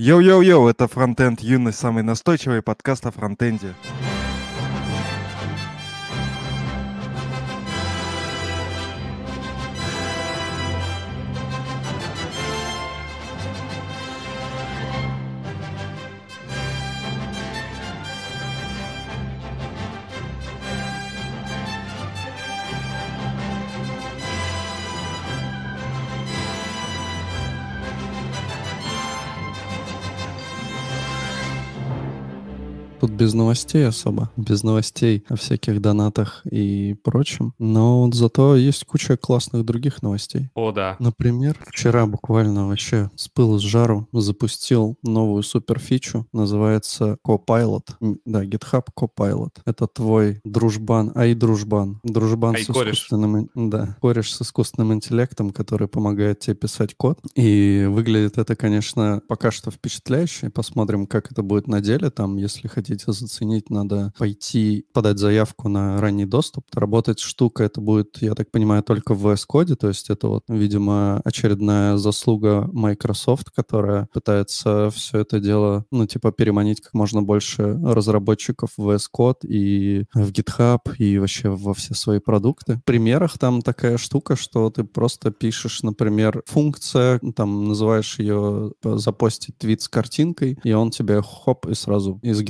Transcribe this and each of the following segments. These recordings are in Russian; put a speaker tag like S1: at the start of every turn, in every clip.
S1: Йоу-йоу-йоу, это Фронтенд Юность, самый настойчивый подкаст о фронтенде.
S2: Без новостей особо, без новостей о всяких донатах и прочем. Но вот зато есть куча классных других новостей.
S3: О, да.
S2: Например, вчера буквально вообще с пылу с жару запустил новую суперфичу, называется Copilot. Да, GitHub Copilot. Это твой дружбан, ай дружбан. Дружбан
S3: Ай,
S2: с
S3: кореш.
S2: искусственным, да, кореш с искусственным интеллектом, который помогает тебе писать код. И выглядит это, конечно, пока что впечатляюще. Посмотрим, как это будет на деле. Там, если хотите заценить, надо пойти подать заявку на ранний доступ. Работать штука это будет, я так понимаю, только в VS Code. То есть это вот, видимо, очередная заслуга Microsoft, которая пытается все это дело, ну, типа, переманить как можно больше разработчиков в VS Code и в GitHub, и вообще во все свои продукты. В примерах там такая штука, что ты просто пишешь, например, функция, там называешь ее э, запостить твит с картинкой, и он тебе хоп, и сразу из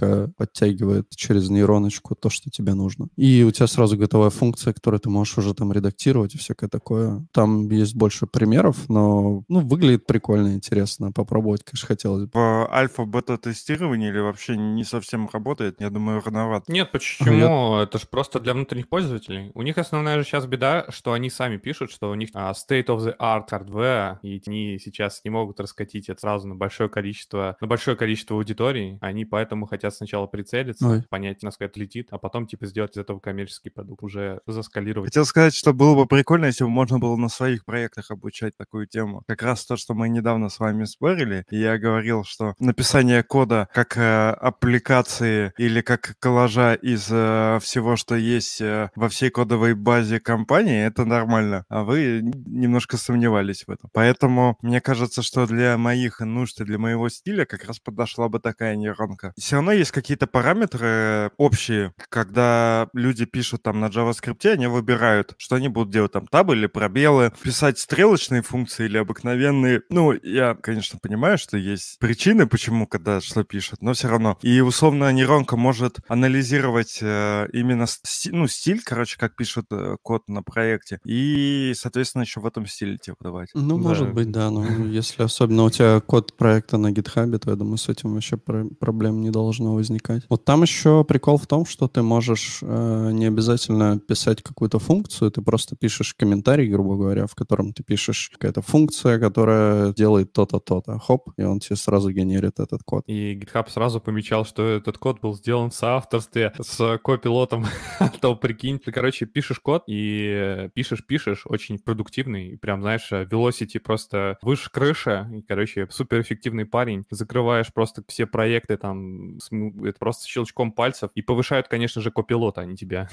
S2: гитхабчика подтягивает через нейроночку то, что тебе нужно. И у тебя сразу готовая функция, которую ты можешь уже там редактировать и всякое такое. Там есть больше примеров, но ну, выглядит прикольно, интересно. Попробовать, конечно, хотелось бы.
S1: В альфа-бета-тестировании или вообще не совсем работает? Я думаю, рановато.
S3: Нет, почему? Это же просто для внутренних пользователей. У них основная же сейчас беда, что они сами пишут, что у них а, state of the art hardware, и они сейчас не могут раскатить это сразу на большое количество, на большое количество аудиторий. Они поэтому хотят сначала прицелиться,
S2: Ой.
S3: понять, насколько это летит, а потом типа сделать из этого коммерческий продукт, уже заскалировать.
S1: Хотел сказать, что было бы прикольно, если бы можно было на своих проектах обучать такую тему. Как раз то, что мы недавно с вами спорили, я говорил, что написание кода как э, аппликации или как коллажа из э, всего, что есть э, во всей кодовой базе компании, это нормально. А вы немножко сомневались в этом. Поэтому мне кажется, что для моих нужд и для моего стиля как раз подошла бы такая нейронка. Все равно есть какие-то параметры общие, когда люди пишут там на JavaScript, они выбирают, что они будут делать там табы или пробелы, писать стрелочные функции или обыкновенные. Ну, я, конечно, понимаю, что есть причины, почему когда что пишут, но все равно. И условно нейронка может анализировать э, именно сти- ну, стиль, короче, как пишут э, код на проекте, и, соответственно, еще в этом стиле тебе выдавать.
S2: Ну,
S3: Да.
S2: может быть, да. Но если особенно у тебя код проекта на GitHub, то я думаю, с этим вообще про- проблем не должно возникать. Вот там еще прикол в том, что ты можешь э, не обязательно писать какую-то функцию, ты просто пишешь комментарий, грубо говоря, в котором ты пишешь какая-то функция, которая делает то-то, то-то. Хоп, и он тебе сразу генерит этот код.
S3: И GitHub сразу помечал, что этот код был сделан в соавторстве с копилотом. То прикинь, ты, короче, пишешь код и пишешь, пишешь, очень продуктивный. Прям, знаешь, Velocity просто выше крыши. И, короче, суперэффективный парень. Закрываешь просто все проекты там, сму- это просто щелчком пальцев. И повышают, конечно же, копилота, а не тебя.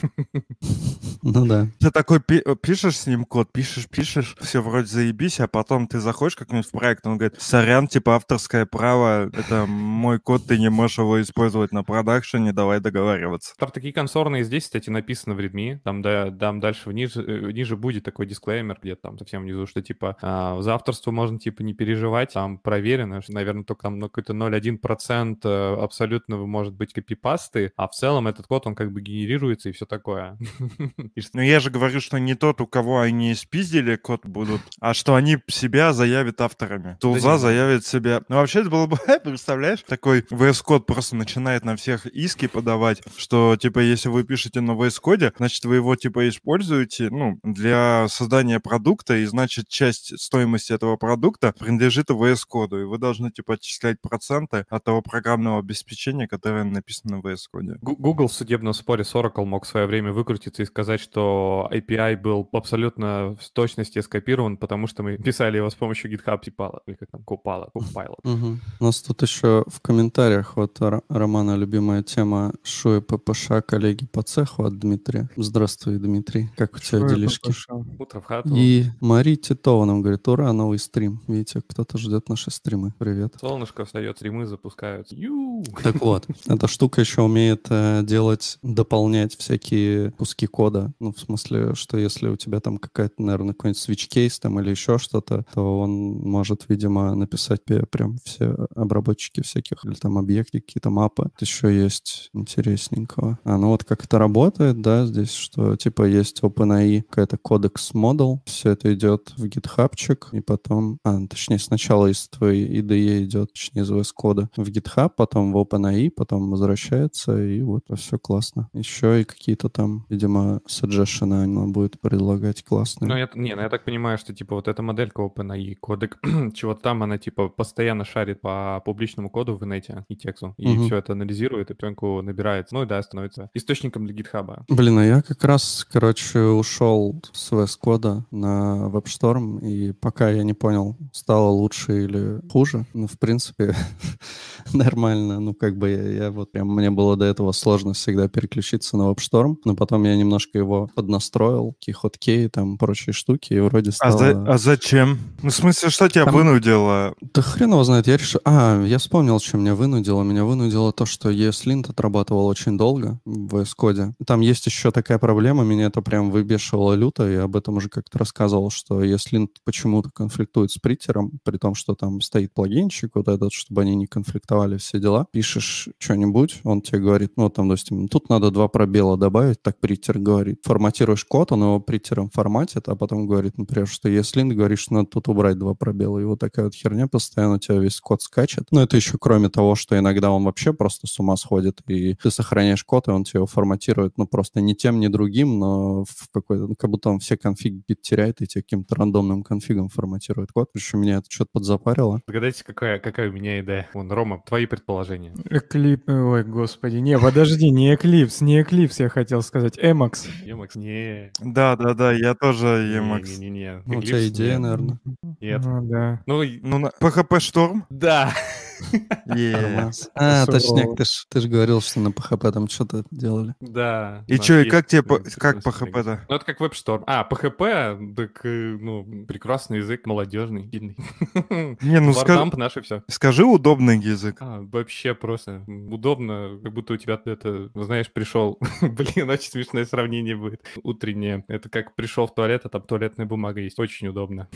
S2: Ну да.
S1: Ты такой пи- э, пишешь с ним код, пишешь, пишешь, все вроде заебись, а потом ты заходишь как-нибудь в проект, он говорит, сорян, типа авторское право, это мой код, ты не можешь его использовать на продакшене, давай договариваться.
S3: Там такие консорные здесь, кстати, написано в Redmi. Там, да, там дальше вниз, э, ниже будет такой дисклеймер, где-то там совсем внизу, что типа а, за авторство можно типа не переживать, там проверено, что, наверное, только там ну, какой-то 0,1% э, абсолютного может быть копипасты, а в целом этот код, он как бы генерируется и все такое.
S1: Но я же говорю, что не тот, у кого они спиздили код будут, а что они себя заявят авторами. Тулза заявит себя. Ну, вообще, это было бы, представляешь, такой VS Code просто начинает на всех иски подавать, что, типа, если вы пишете на VS Code, значит, вы его, типа, используете, ну, для создания продукта, и, значит, часть стоимости этого продукта принадлежит VS Code, и вы должны, типа, отчислять проценты от того программного обеспечения, обеспечения, которое написано в VS Code.
S3: Google в судебном споре с Oracle мог в свое время выкрутиться и сказать, что API был абсолютно в точности скопирован, потому что мы писали его с помощью GitHub Copilot, или как там, Copilot, Copilot.
S2: Мгм. У нас тут еще в комментариях вот Р- Романа любимая тема Шуя ППШ, коллеги по цеху от Дмитрия. Здравствуй, Дмитрий. Как у тебя
S1: Ой,
S2: делишки?
S1: ППШ.
S3: Утро в хату.
S2: И Мария Титова нам говорит, ура, новый стрим. Видите, кто-то ждет наши стримы. Привет.
S3: Солнышко встает, стримы запускаются. Ю!
S2: Так вот, эта штука еще умеет э, делать, дополнять всякие куски кода. Ну, в смысле, что если у тебя там какая-то, наверное, какой-нибудь switch кейс там или еще что-то, то он может, видимо, написать прям все обработчики всяких, или там объекты, какие-то мапы. Еще есть интересненького. А, ну вот как это работает, да, здесь, что типа есть OpenAI, какая-то кодекс model, все это идет в гитхабчик, и потом, а, точнее, сначала из твоей IDE идет, точнее, из VS кода в GitHub, потом в OpenAI, потом возвращается, и вот все классно. Еще и какие-то там, видимо, suggestion она будет предлагать классные.
S3: Ну, я, не, ну я так понимаю, что, типа, вот эта моделька OpenAI, кодек, чего-то там, она, типа, постоянно шарит по публичному коду в инете и тексту, и
S2: Мгм.
S3: все это анализирует, и пленку набирает. Ну, и да, становится источником для гитхаба.
S2: Блин, а я как раз, короче, ушел с VS кода на WebStorm, и пока я не понял, стало лучше или хуже. Ну, в принципе, нормально. Ну, как бы я, я вот прям, мне было до этого сложно всегда переключиться на WebStorm, но потом я немножко его поднастроил, какие хоткеи, там, прочие штуки, и вроде
S1: А,
S2: стало...
S1: за- а зачем? Ну, в смысле, что тебя
S2: Там-
S1: вынудило?
S2: Да хрен его знает, я решил... А, я вспомнил, что меня вынудило. Меня вынудило то, что ESLint отрабатывал очень долго в VS Code. Там есть еще такая проблема, меня это прям выбешивало люто, я об этом уже как-то рассказывал, что ESLint почему-то конфликтует с притером, при том, что там стоит плагинчик вот этот, чтобы они не конфликтовали, все дела. Пишешь что-нибудь, он тебе говорит, ну, там, допустим, тут надо два пробела добавить, так притер говорит. Форматируешь код, он его притером форматит, а потом говорит, например, что ESLint говорит, что надо тут убрать два пробела. И вот такая вот херня постоянно у тебя весь код скачет. Но это еще кроме того, что иногда он вообще просто с ума сходит, и ты сохраняешь код, и он тебе его форматирует, ну, просто не тем, ни другим, но в какой-то, ну, как будто он все конфиги теряет и тебе каким-то рандомным конфигом форматирует код. Еще меня это что-то подзапарило.
S3: Догадайтесь, какая, какая у меня идея. Вон, Рома, твои предположения.
S4: Эклип... Ой, господи. Не, подожди, не Eclipse, не Eclipse, я хотел сказать. Emacs.
S3: Емакс? Не.
S1: Да, да, да, я тоже Emacs.
S3: Не-не-не.
S2: Ну, у тебя идея, наверное.
S3: Нет.
S4: Ну, да.
S3: Ну,
S1: Ну, на- PHP Storm?
S3: да.
S2: А, точняк, ты ж, ты ж говорил, что на PHP там что-то делали.
S3: Да.
S1: И чё, и как тебе, как. PHP-то?
S3: Ну, это как WebStorm. А, PHP, так, э, ну, прекрасный язык, молодежный, сильный.
S1: Не, ну скажи,
S3: все.
S1: скажи удобный язык.
S3: А, вообще просто удобно, как будто у тебя это, знаешь, пришел. Блин, очень смешное сравнение будет. Утреннее. Это как пришел в туалет, а там туалетная бумага есть. Очень удобно.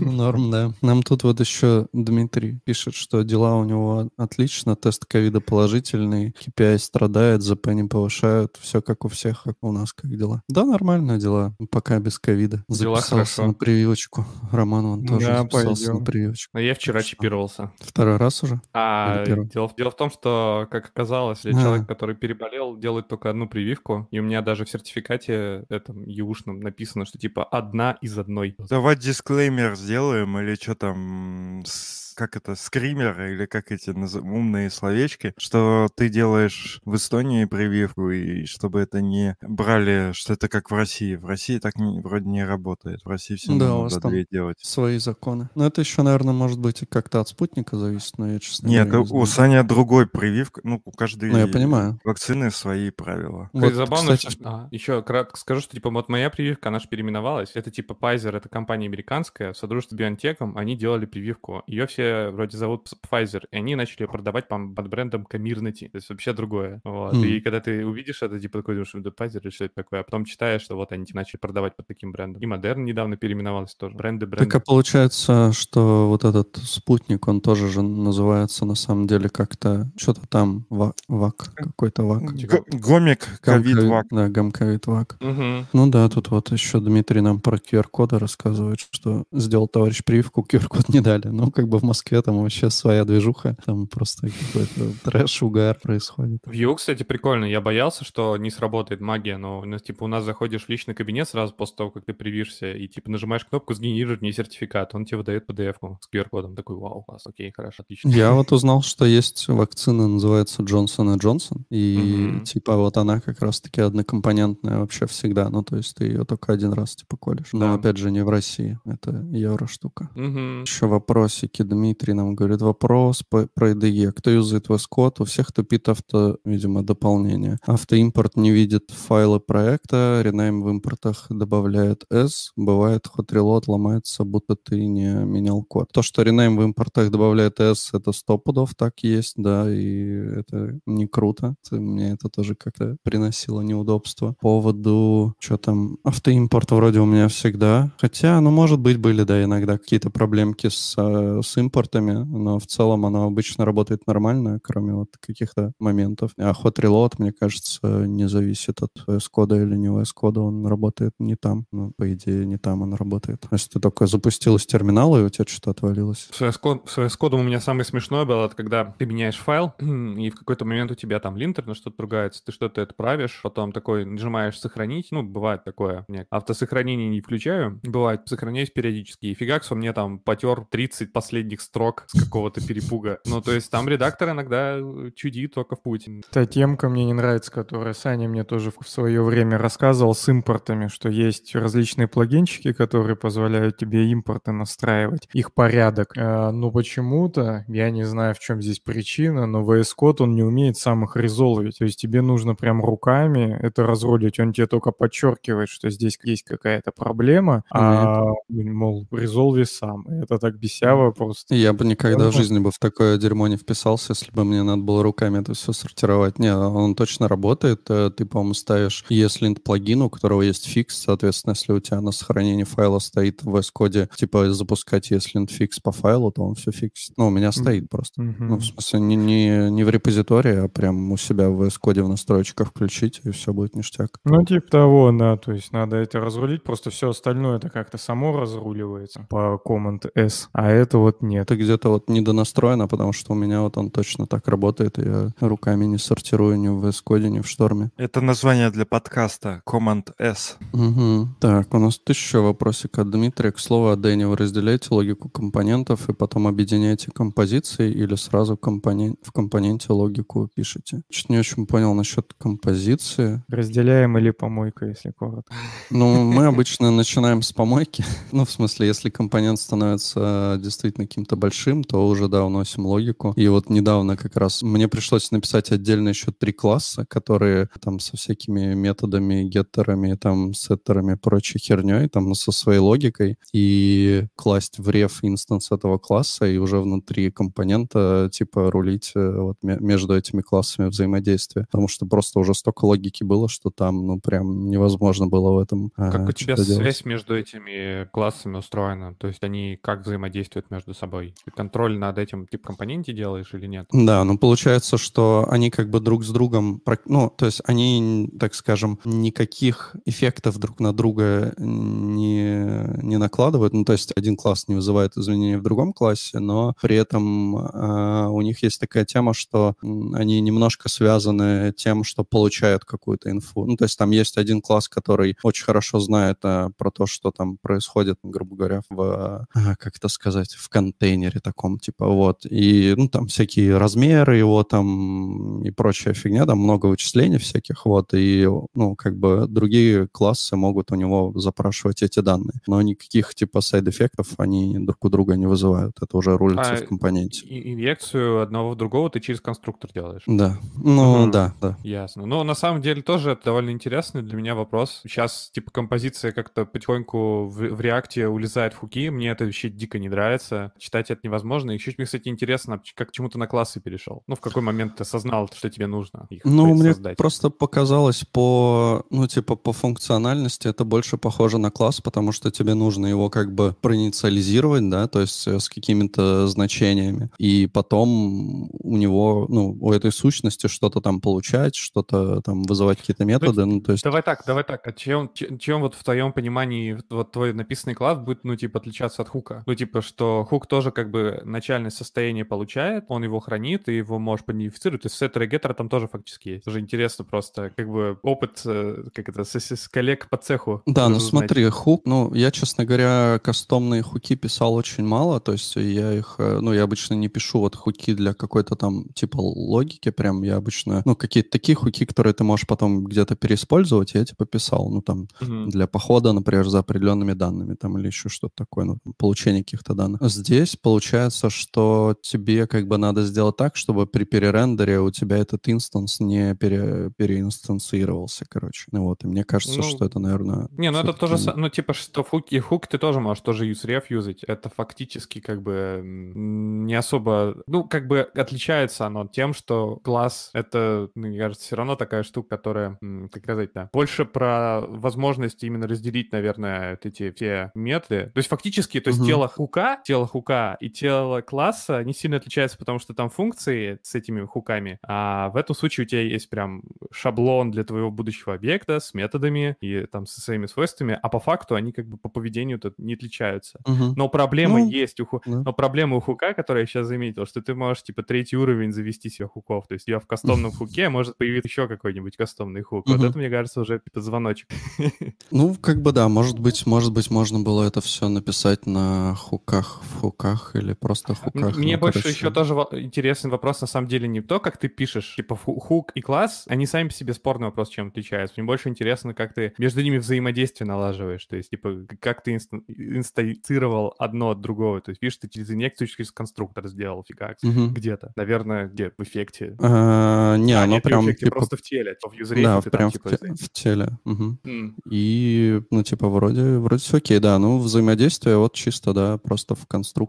S2: Ну, Норм, да. Нам тут вот еще Дмитрий пишет, что дела у него отлично, тест ковида положительный, KPI страдает, ЗП не повышают, все как у всех, как у нас, как дела. Да, нормально дела, пока без ковида.
S3: Дела
S2: Записался
S3: хорошо.
S2: на прививочку. Роман, он тоже
S4: Да,
S2: записался на
S4: пойдем.
S2: прививочку.
S3: Но я вчера
S2: Что?
S3: чипировался.
S2: Второй раз уже?
S3: А дело, в- дело в том, что, как оказалось, я
S2: А.
S3: человек, который переболел, делает только одну прививку, и у меня даже в сертификате этом юшном написано, что типа одна из одной.
S1: Давай дисклеймер сделаем или что там, с- как это, скример или как эти наз- умные словечки, что ты делаешь в Эстонии прививку, и чтобы это не брали, что это как в России. В России так не- вроде не работает. В России все
S2: Да, у
S1: надо
S2: там
S1: две делать.
S2: Свои законы. Но это еще, наверное, может быть как-то от спутника зависит, но я, честно
S1: Нет,
S2: говоря,
S1: у
S2: не знаю.
S1: Саня другой прививка. Ну, у каждой
S2: Ну, я понимаю.
S1: вакцины свои правила.
S2: Вот,
S3: забавно,
S2: кстати,
S3: что... А, еще кратко скажу, что, типа, вот моя прививка, она же переименовалась. Это, типа, Pfizer, это компания американская, в содружестве с BioNTech, они делали прививку. Ее все вроде зовут Pfizer, и они начали продавать по- под брендом Comirnaty, то есть вообще другое. Вот.
S2: Мгм.
S3: И когда ты увидишь это, типа, такой думаешь, это Pfizer или что это такое, а потом читаешь, что вот они типа, начали продавать под таким брендом. И Moderna недавно переименовалась тоже. Бренды, бренды.
S2: Так а получается, что вот этот спутник, он тоже же называется на самом деле как-то что-то там ва- ВАК, какой-то ВАК.
S1: Г- Гомик, ковид, вак.
S2: Да, гамковид ВАК.
S3: Мгм.
S2: Ну да, тут вот еще Дмитрий нам про QR-коды рассказывает, что сделал товарищ прививку, QR-код не дали. Ну, как бы в Москве там вообще своя движуха, там просто какой-то трэш, угар происходит.
S3: В Vue, кстати, прикольно. Я боялся, что не сработает магия, но, ну, типа, у нас заходишь в личный кабинет сразу после того, как ты привишься, и, типа, нажимаешь кнопку «Сгенерировать мне сертификат», он тебе выдает PDF-ку с QR-кодом. Такой, вау, класс, окей, хорошо, отлично.
S2: Я вот узнал, что есть вакцина, называется Джонсон и Джонсон, и, типа, вот она как раз-таки однокомпонентная вообще всегда, ну, то есть ты ее только один раз, типа, колешь. Но,
S3: Да.
S2: опять же, не в России, это евро штука. Еще вопросики. Дмитрий нам говорит, вопрос по, про IDE. Кто юзает VS Code? У всех тупит авто, видимо, дополнение. Автоимпорт не видит файлы проекта, ренейм в импортах добавляет S. Бывает, hot reload ломается, будто ты не менял код. То, что ренейм в импортах добавляет S, это сто пудов так есть, да, и это не круто. Мне это тоже как-то приносило неудобства. По поводу, что там, автоимпорт вроде у меня всегда. Хотя, ну, может быть, были, да, иногда какие-то проблемки с, э, с импортами, но в целом оно обычно работает нормально, кроме вот каких-то моментов. А hot reload, мне кажется, не зависит от VS кода или не VS кода, он работает не там. Ну, по идее, не там он работает. Если ты только запустил из терминала, и у тебя что-то отвалилось.
S3: С VS Code- с VS кодом у меня самое смешное было, это когда ты меняешь файл, и в какой-то момент у тебя там линтер на что-то ругается, ты что-то это правишь, потом такой нажимаешь сохранить, ну, бывает такое. Нет, автосохранение не включаю, бывает, сохраняюсь периодически, и фигакс у меня там потер 30 последних строк с какого-то перепуга. Ну, то есть там редактор иногда э, чудит только в путь.
S4: Та темка мне не нравится, которая Саня мне тоже в свое время рассказывал с импортами, что есть различные плагинчики, которые позволяют тебе импорты настраивать, их порядок. Э, Но почему-то, я не знаю, в чем здесь причина, но VS Code, он не умеет сам их резолвить. То есть тебе нужно прям руками это разрулить. Он тебе только подчеркивает, что здесь есть какая-то проблема, а, мол, резолви сам. Это так бесяво просто.
S2: Я бы никогда в жизни бы в такое дерьмо не вписался, если бы мне надо было руками это все сортировать. Не, он точно работает. Э, Ты, по-моему, ставишь ESLint плагин, у которого есть фикс. Соответственно, если у тебя на сохранении файла стоит в VS-коде, типа запускать ESLint fix по файлу, то он все фиксит. Ну, у меня стоит просто.
S4: Мгм.
S2: Ну, в смысле, не, не, не в репозитории, а прям у себя в VS-коде в настройках включить, и все будет ништяк.
S4: Ну, типа того, да, то есть надо это разрулить, просто все остальное это как-то само разруливается по Command S, а это вот нет.
S2: Это где-то вот недонастроено, потому что у меня вот он точно так работает, и я руками не сортирую ни в VS-коде, ни в шторме.
S1: Это название для подкаста Command S.
S2: Мгм. Так, у нас еще вопросик от Дмитрия. К слову о Дэне, вы разделяете логику компонентов и потом объединяете композиции или сразу компонен- в компоненте логику пишете? Чуть не очень понял насчет композиции.
S4: Разделяем или помойка, если коротко.
S2: Ну, мы обычно начинаем с помойки. Ну, в смысле, если компонент становится действительно каким-то большим, то уже, да, уносим логику. И вот недавно как раз мне пришлось написать отдельно еще три класса, которые там со всякими методами, геттерами, там, сеттерами, прочей херней, там, со своей логикой, и класть в реф инстанс этого класса, и уже внутри компонента, типа, рулить э, вот ме- между этими классами взаимодействия. Потому что просто уже столько логики было, что там, ну, прям невозможно было в этом
S3: Как
S2: а,
S3: у тебя
S2: что-то делать.
S3: связь между этими классами устроена? То есть они как взаимодействуют между собой? Ты контроль над этим тип компоненте делаешь или нет?
S2: Да, ну получается, что они как бы друг с другом, ну, то есть они, так скажем, никаких эффектов друг на друга не, не накладывают. Ну, то есть один класс не вызывает изменений в другом классе, но при этом а, у них есть такая тема, что они немножко связаны тем, что получают какую-то инфу. Ну, то есть там есть один класс, который очень хорошо знает а, про то, что там происходит, грубо говоря, в, а, как это сказать, в контейнере таком, типа, вот. И, ну, там всякие размеры его там и прочая фигня, там много вычислений всяких, вот, и, ну, как бы другие классы могут у него запрашивать эти данные. Но никаких, типа, сайд-эффектов они друг у друга не вызывают. Это уже рулится
S3: А,
S2: в компоненте.
S3: Инъекцию одного в другого ты через конструктор делаешь.
S2: Да. Ну,
S3: Ага.
S2: да, да.
S3: Ясно. Но на самом деле тоже это довольно интересный для меня вопрос. Сейчас, типа, композиция как-то потихоньку в, в реакте улезает в хуки. Мне это вообще дико не нравится. Читать это невозможно. И еще мне, кстати, интересно, как к чему ты на классы перешел. Ну, в какой момент ты осознал, что тебе нужно их
S2: Ну, мне
S3: создать?
S2: просто показалось по, ну, типа, по функциональности это больше похоже на класс, потому что тебе нужно его как бы проинициализировать, да, то есть э, с какими-то значениями, и потом у него, ну, у этой сущности что-то там получать, что-то там вызывать какие-то методы, ну, то есть...
S3: Давай так, давай так. А чем, чем, чем вот в твоем понимании вот твой написанный класс будет, ну, типа, отличаться от хука? Ну, типа, что хук тоже тоже как бы начальное состояние получает, он его хранит, и его можешь подмодифицировать. То есть сеттер и геттер там тоже фактически есть. Тоже интересно просто, как бы опыт, э, как это, с, с коллег по цеху.
S2: Да, ну смотри, хук, ну я, честно говоря, кастомные хуки писал очень мало, то есть я их, э, ну я обычно не пишу вот хуки для какой-то там типа логики, прям я обычно, ну какие-то такие хуки, которые ты можешь потом где-то переиспользовать, я типа писал, ну там угу. для похода, например, за определенными данными там или еще что-то такое, ну получение каких-то данных. Здесь получается, что тебе как бы надо сделать так, чтобы при перерендере у тебя этот инстанс не пере, переинстанцировался, короче. Ну вот, и мне кажется, ну, что это, наверное...
S3: Не, ну это тоже, ну типа, что хук и хук ты тоже можешь тоже useRef юзать. Это фактически как бы не особо... Ну, как бы отличается оно тем, что класс — это, мне кажется, все равно такая штука, которая, как сказать, да, больше про возможность именно разделить, наверное, эти все методы. То есть фактически, то есть угу. тело хука, тело хука и тело класса не сильно отличаются, потому что там функции с этими хуками, а в этом случае у тебя есть прям шаблон для твоего будущего объекта с методами и там со своими свойствами, а по факту они как бы по поведению тут не отличаются. Угу. Но проблема ну, есть у ху... да. но проблема у хука, которую я сейчас заметил, что ты можешь типа третий уровень завести себе хуков, то есть я в кастомном хуке может появиться еще какой-нибудь кастомный хук. Вот это, мне кажется, уже типа звоночек.
S2: Ну, как бы да, может быть, может быть, можно было это все написать на хуках, в хуках или просто хуках.
S3: Мне ну, больше короче. еще тоже интересный вопрос, на самом деле, не то, как ты пишешь, типа хук и класс, они сами по себе спорный вопрос, чем отличаются. Мне больше интересно, как ты между ними взаимодействие налаживаешь, то есть, типа, как ты инста- инсталлировал одно от другого, то есть, видишь, ты через инъекцию, через конструктор сделал фига угу. где-то, наверное, где, в эффекте?
S2: А, не, а, оно прям...
S3: В эффекте, типа... просто в теле, в юзере.
S2: Да, прям там, типа, в, те- в теле. Угу. Mm. И, ну, типа, вроде, вроде все окей, да, ну, взаимодействие вот чисто, да, просто в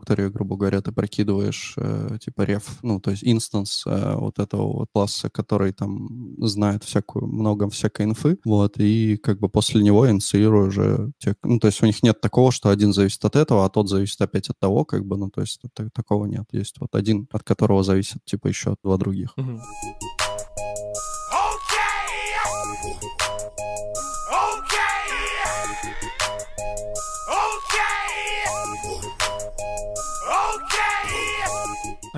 S2: конструкторе, грубо говоря, ты прокидываешь, э, типа, реф, ну, то есть инстанс э, вот этого вот класса, который там знает всякую, много всякой инфы, вот, и как бы после него инициирую уже, те, ну, то есть у них нет такого, что один зависит от этого, а тот зависит опять от того, как бы, ну, то есть так, такого нет. Есть вот один, от которого зависит, типа, еще два других. Mm-hmm.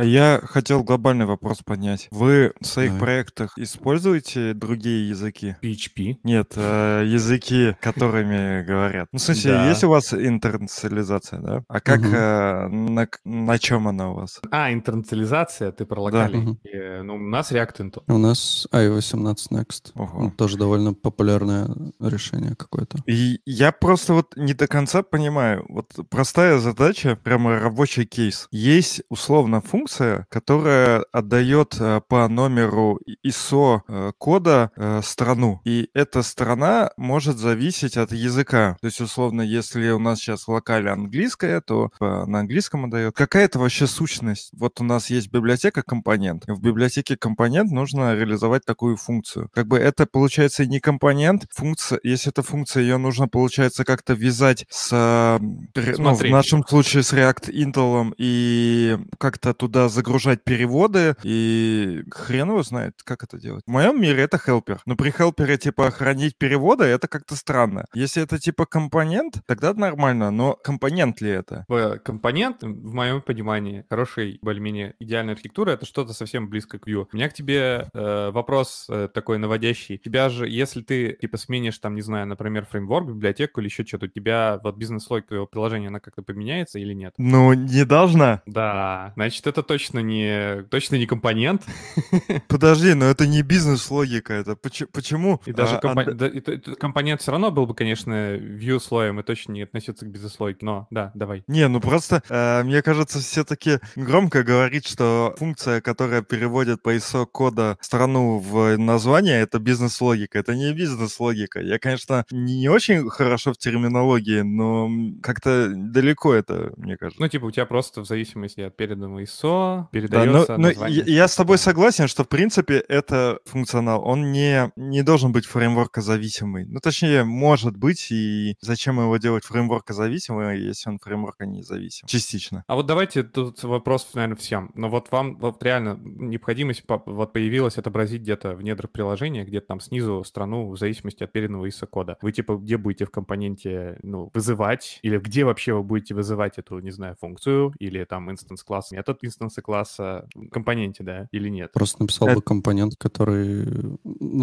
S1: Я хотел глобальный вопрос поднять. Вы в своих Давай. проектах используете другие языки?
S3: PHP?
S1: Нет, э, языки, которыми говорят. Ну, в смысле, да. есть у вас интернационализация, да? А как, угу. э, на, на чем она у вас?
S3: А, интернационализация, ты про локальный. Да. И, э, ну, у нас React Intel.
S2: У нас i18 Next. Ого. Тоже довольно популярное решение какое-то.
S1: И я просто вот не до конца понимаю. Вот простая задача, прямо рабочий кейс. Есть условно функция, функция, которая отдает э, по номеру ISO э, кода э, страну. И эта страна может зависеть от языка. То есть, условно, если у нас сейчас в локале английская, то на английском отдает. Какая это вообще сущность? Вот у нас есть библиотека компонент. В библиотеке компонент нужно реализовать такую функцию. Как бы это получается не компонент, функция, если это функция, ее нужно, получается, как-то вязать с, ну, в нашем случае с React Intel и как-то туда туда загружать переводы, и хрен его знает, как это делать. В моем мире это хелпер. Но при хелпере, типа, хранить переводы, это как-то странно. Если это, типа, компонент, тогда нормально, но компонент ли это?
S3: Компонент, в моем понимании, хорошей, более-менее идеальной архитектуры, это что-то совсем близко к Vue. У меня к тебе э, вопрос э, такой наводящий. Тебя же, если ты, типа, сменишь, там, не знаю, например, фреймворк, библиотеку или еще что-то, у тебя вот бизнес-логика твоего приложения, она как-то поменяется или нет?
S1: Ну, не должна.
S3: Да, значит, это точно не, точно не компонент.
S1: Подожди, но это не бизнес-логика, это почему?
S3: И даже а, компо... а... да, и, и, компонент все равно был бы, конечно, view слоем и точно не относится к бизнес-логике, но да, давай.
S1: Не, ну просто, э, мне кажется, все-таки громко говорить, что функция, которая переводит по ISO кода страну в название, это бизнес-логика. Это не бизнес-логика. Я, конечно, не очень хорошо в терминологии, но как-то далеко это, мне кажется.
S3: Ну, типа, у тебя просто в зависимости от переданного ISO ISO,
S1: Да, но,
S3: передается
S1: но я, я с тобой согласен, что в принципе это функционал, он не, не должен быть фреймворка зависимый. Ну, точнее, может быть, и зачем его делать фреймворка зависимым, если он фреймворка не зависим? Частично.
S3: А вот давайте тут вопрос, наверное, всем. Но вот вам вот реально необходимость по- вот появилась отобразить где-то в недрах приложения, где-то там снизу страну в зависимости от переданного ISO кода. Вы типа где будете в компоненте ну, вызывать, или где вообще вы будете вызывать эту, не знаю, функцию, или там инстанс класс, метод инстанса класса компоненте, да, или нет?
S2: Просто написал
S1: Это-
S2: бы компонент, который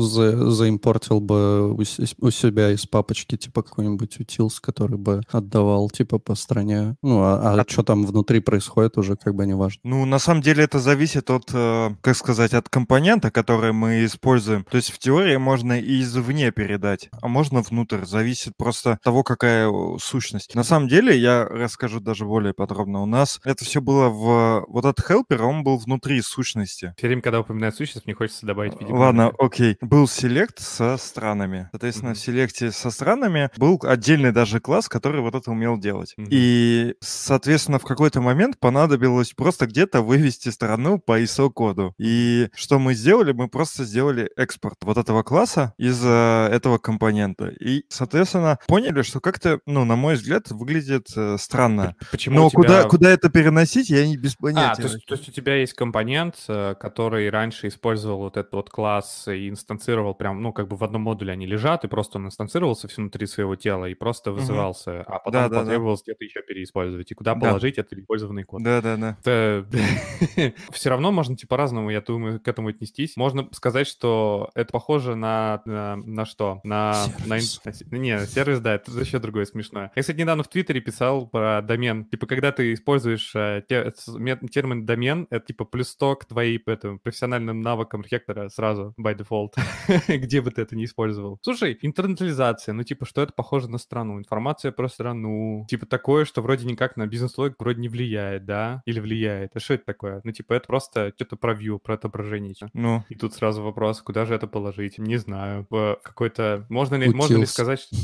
S2: за- заимпортил бы у, с- у себя из папочки типа какой-нибудь utils, который бы отдавал типа по стране. Ну, а,
S1: От-
S2: что там внутри происходит, уже как бы не важно.
S1: Ну, на самом деле это зависит от, э, как сказать, от компонента, который мы используем. То есть в теории можно и извне передать, а можно внутрь. Зависит просто от того, какая э, сущность. На самом деле, я расскажу даже более подробно. У нас это все было в... Вот этот helper, он был внутри сущности.
S3: Все время, когда упоминают сущность, мне хочется добавить, видимо...
S1: Ладно, окей. Был селект со странами. Соответственно,
S3: Мгм.
S1: в селекте со странами был отдельный даже класс, который вот это умел делать.
S3: Мгм.
S1: И, соответственно, в какой-то момент понадобилось просто где-то вывести страну по ISO-коду. И что мы сделали? Мы просто сделали экспорт вот этого класса из э, этого компонента. И, соответственно, поняли, что как-то, ну, на мой взгляд, выглядит э, странно.
S3: Почему
S1: Но
S3: тебя...
S1: куда, куда это переносить, я не без понятия.
S3: А, то есть, то есть у тебя есть компонент, э, который раньше использовал вот этот вот класс и инстанцировал прям, ну, как бы в одном модуле они лежат, и просто он инстанцировался все внутри своего тела и просто вызывался, а потом
S1: Да-да-да.
S3: потребовалось где-то еще переиспользовать. И куда
S1: Да.
S3: положить этот использованный код?
S1: Да-да-да.
S3: все равно можно, типа, по-разному, я думаю, к этому отнестись. Можно сказать, что это похоже на, на, на что? На,
S2: Сервис.
S3: на Не, сервис, да, это еще другое смешное. Я, кстати, недавно в Твиттере писал про домен. Типа, когда ты используешь э, те- термин домен, это типа плюс 100 к твоим этому, профессиональным навыкам архитектора сразу, by default, где бы ты это не использовал. Слушай, интернетализация, ну, типа, что это похоже на страну? Информация про страну. Типа, такое, что вроде никак на бизнес-логику вроде не влияет, да? Или влияет? А что это такое? Ну, типа, это просто что-то про view, про отображение.
S1: Ну,
S3: И тут сразу вопрос, куда же это положить? Не знаю. В какой-то... Можно ли, можно ли сказать... что-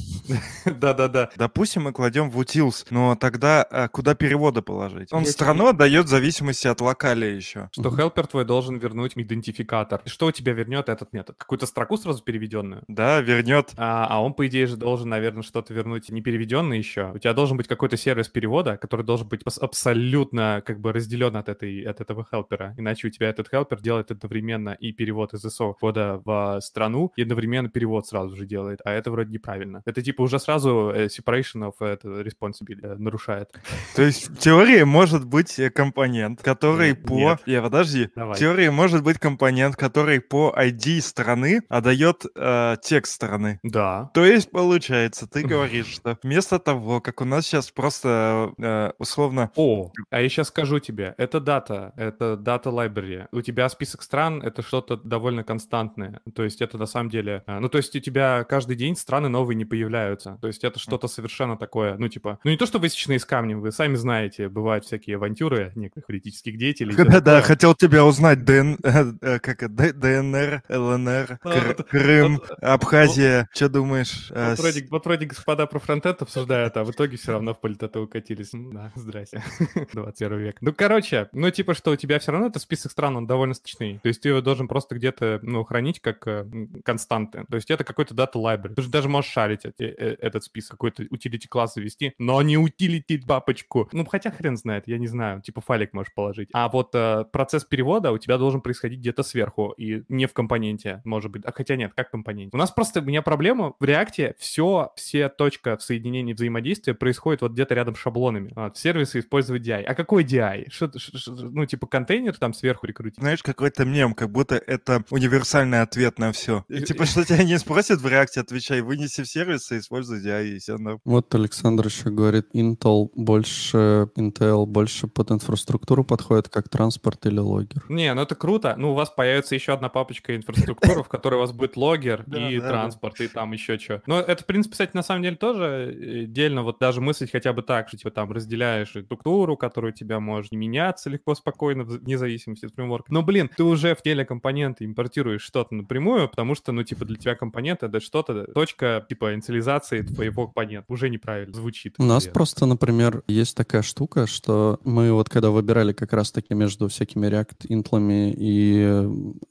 S3: Да-да-да.
S1: Допустим, мы кладем в utils, но тогда а, куда переводы положить? Он страну отдает в зависимости от локали еще.
S3: Что helper твой должен вернуть идентификатор. И что у тебя вернет этот метод? Какую-то строку сразу переведенную?
S1: Да, вернет.
S3: А, а он, по идее же, должен, наверное, что-то вернуть не переведенное еще. У тебя должен быть какой-то сервис перевода, который должен быть абсолютно как бы разделен от, этой, от этого хелпера. Иначе у тебя этот хелпер делает одновременно и перевод из ISO кода в страну, и одновременно перевод сразу же делает. А это вроде неправильно. Это типа уже сразу э, separation of это, responsibility э, нарушает.
S1: То есть в теории может быть э, компонент, который
S3: Нет,
S1: по...
S3: нет.
S1: Не, подожди.
S3: Давай.
S1: В теории может быть компонент, который по ID страны отдает э, текст страны.
S3: Да.
S1: То есть, получается, ты говоришь, что вместо того, как у нас сейчас просто э, условно...
S3: О, а я сейчас скажу тебе, это дата, это дата library. У тебя список стран — это что-то довольно константное. То есть это на самом деле... а, Ну, то есть у тебя каждый день страны новые не появляются. То есть это что-то совершенно такое, ну, типа... Ну, не то, что высеченное из камня, вы сами знаете, бывают всякие авантюры некоторых политических деятелей.
S1: Да-да,
S3: такое.
S1: хотел тебя узнать, ДН, э, э, как это, ДНР, ЛНР, Кр-
S3: вот-
S1: Крым,
S3: вот-
S1: Абхазия. Что думаешь? э,
S3: Вот вроде, вот вроде господа про фронтенд обсуждают, а в итоге все равно в политоту укатились. Да, здрасте. 21 век. Ну, короче, ну, типа, что у тебя все равно это список стран, он довольно статичный. То есть ты его должен просто где-то, ну, хранить как э, константы. То есть это какой-то дата library. Ты же даже можешь шарить э, этот список, какой-то utility класс завести, но не utility бабочку. Ну, хотя хрен знает, я не знаю. Типа файлик можешь положить. А вот э, процесс перевода у тебя должен происходить где-то сверху и не в компоненте, может быть. А хотя нет, как компонент. У нас просто, у меня проблема в реакте, все, все точка в соединении взаимодействия происходит вот где-то рядом с шаблонами. Вот, сервисы используют DI. А какой DI? Что, ну, типа контейнер там сверху рекрутить?
S1: Знаешь, какой-то мем, как будто это универсальный ответ на все. Типа, что тебя не спросят в реакте, отвечай, вынеси в сервис и используй DI, и все норм.
S2: Вот Александр еще говорит, Intel больше, Intel больше под инфраструктуру подходит, как транспорт или логер.
S3: Не, ну это круто. Ну, у вас появится еще одна папочка инфраструктуры, в которой у вас будет логер и транспорт, и там еще что. Но это, в принципе, кстати, на самом деле тоже э, отдельно вот даже мыслить хотя бы так, что типа там разделяешь структуру, которая у тебя может не меняться легко, спокойно, вне зависимости от фреймворка. Но, блин, ты уже в теле компоненты импортируешь что-то напрямую, потому что, ну, типа, для тебя компонент — это что-то, точка, типа, инициализации твоего компонента. Уже неправильно звучит.
S2: У нас просто, например, есть такая штука, что мы вот когда выбирали обсуждали как раз-таки между всякими React интлами и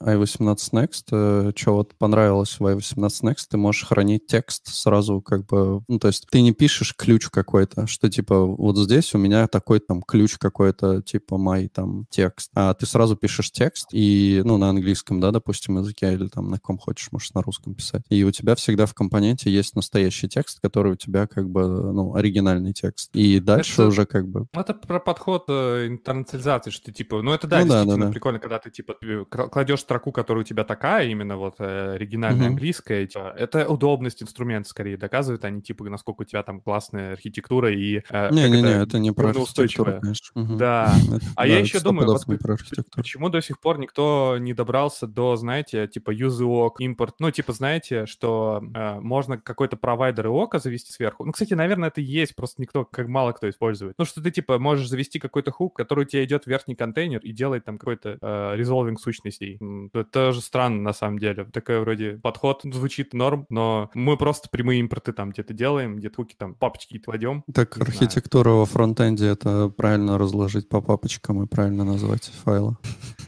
S2: i18 Next. Что вот понравилось в i18 Next, ты можешь хранить текст сразу как бы... Ну, то есть ты не пишешь ключ какой-то, что типа вот здесь у меня такой там ключ какой-то, типа мой там текст. А ты сразу пишешь текст и, ну, на английском, да, допустим, языке или там на ком хочешь, можешь на русском писать. И у тебя всегда в компоненте есть настоящий текст, который у тебя как бы, ну, оригинальный текст. И дальше это, уже как бы...
S3: Это про подход э, интернационализации, что ты типа... Ну, это да, ну, действительно да, да, прикольно, когда ты типа кладешь строку, которая у тебя такая, именно вот э, оригинальная угу. английская. Типа, это удобность инструмента скорее доказывает, а не типа насколько у тебя там классная архитектура и...
S2: Э, это, это не про архитектуру,
S3: конечно. Угу. Да. А я еще думаю, вот, почему до сих пор никто не добрался до, знаете, типа use импорт, ну, типа, знаете, что э, можно какой-то провайдер ИОКа завести сверху. Ну, кстати, наверное, это есть, просто никто, как мало кто использует. Ну, что ты, типа, можешь завести какой-то хук, который у идет верхний контейнер и делает там какой-то э, resolving сущностей. Это тоже странно, на самом деле. Такой вроде подход звучит норм, но мы просто прямые импорты там где-то делаем, где-то хуки там папочки кладем.
S2: Так архитектура знаю. во фронтенде это правильно разложить по папочкам и правильно назвать файлы.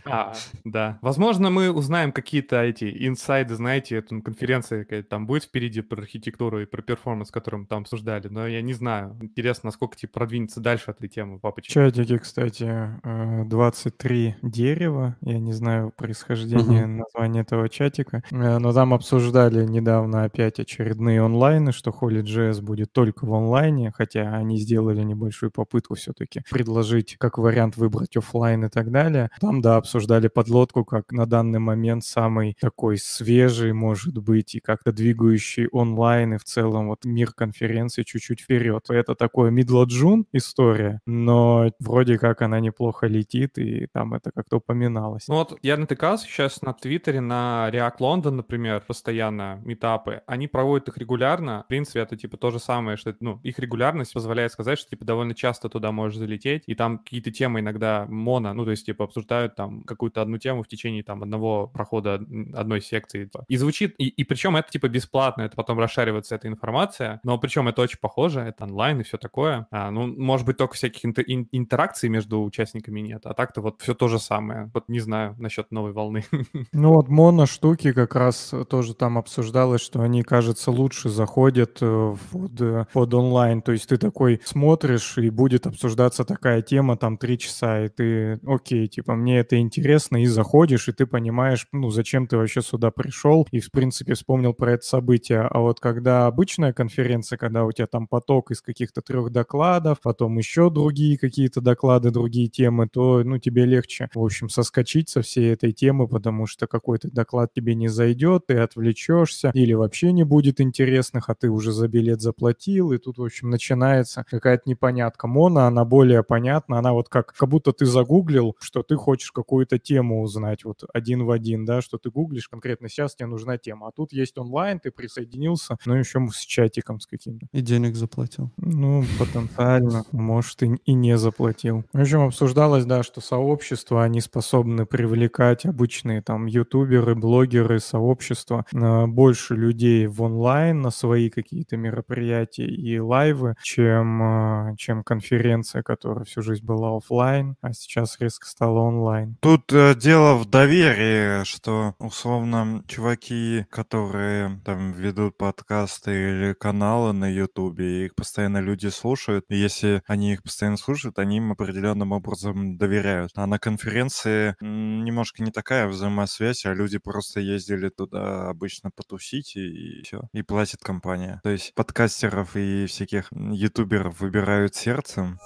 S3: А, да. Возможно, мы узнаем какие-то эти инсайды, знаете, эту конференция какая-то там будет впереди про архитектуру и про перформанс, который мы там обсуждали, но я не знаю. Интересно, насколько типа продвинется дальше этой темы папочка.
S4: В чатике, кстати, 23 э, дерева. Я не знаю происхождение названия этого чатика, э, но там обсуждали недавно опять очередные онлайны, что Holy.js будет только в онлайне, хотя они сделали небольшую попытку все-таки предложить как вариант выбрать офлайн и так далее. Там, да, обсуждали подлодку как на данный момент самый такой свежий, может быть, и как-то двигающий онлайн и в целом вот мир конференции чуть-чуть вперед. Это такое June история, но вроде как она неплохо летит, и там это как-то упоминалось.
S3: Ну вот я натыкался сейчас на Твиттере, на React London, например, постоянно метапы. Они проводят их регулярно. В принципе, это типа то же самое, что ну, их регулярность позволяет сказать, что типа довольно часто туда можешь залететь, и там какие-то темы иногда моно, ну то есть типа обсуждают там какую-то одну тему в течение там одного прохода одной секции. И звучит, и, и причем это типа бесплатно, это потом расшаривается эта информация, но причем это очень похоже, это онлайн и все такое. А, ну, может быть, только всяких интер- интеракций между участниками нет, а так-то вот все то же самое. Вот не знаю насчет новой волны.
S4: Ну вот моно штуки как раз тоже там обсуждалось, что они, кажется, лучше заходят э, под, э, под онлайн. То есть ты такой смотришь, и будет обсуждаться такая тема там три часа, и ты, окей, типа, мне это интересно, и заходишь, и ты понимаешь, ну, зачем ты вообще сюда пришел, и, в принципе, вспомнил про это событие. А вот когда обычная конференция, когда у тебя там поток из каких-то трех докладов, потом еще другие какие-то доклады, другие темы, то, ну, тебе легче, в общем, соскочить со всей этой темы, потому что какой-то доклад тебе не зайдет, ты отвлечешься, или вообще не будет интересных, а ты уже за билет заплатил, и тут, в общем, начинается какая-то непонятка. Мона, она более понятна, она вот как, как будто ты загуглил, что ты хочешь какую какую-то тему узнать, вот один в один, да, что ты гуглишь конкретно сейчас тебе нужна тема, а тут есть онлайн, ты присоединился, ну еще с чатиком с каким-то.
S2: И денег заплатил.
S4: Ну, потенциально, может, и, и не заплатил. В общем, обсуждалось, да, что сообщества, они способны привлекать обычные там ютуберы, блогеры, сообщества, на больше людей в онлайн на свои какие-то мероприятия и лайвы, чем, а, чем конференция, которая всю жизнь была офлайн, а сейчас резко стала онлайн.
S1: Тут э, дело в доверии, что условно чуваки, которые там ведут подкасты или каналы на Ютубе, их постоянно люди слушают, и если они их постоянно слушают, они им определенным образом доверяют. А на конференции немножко не такая взаимосвязь, а люди просто ездили туда обычно потусить и, и все, и платит компания. То есть подкастеров и всяких ютуберов выбирают сердцем.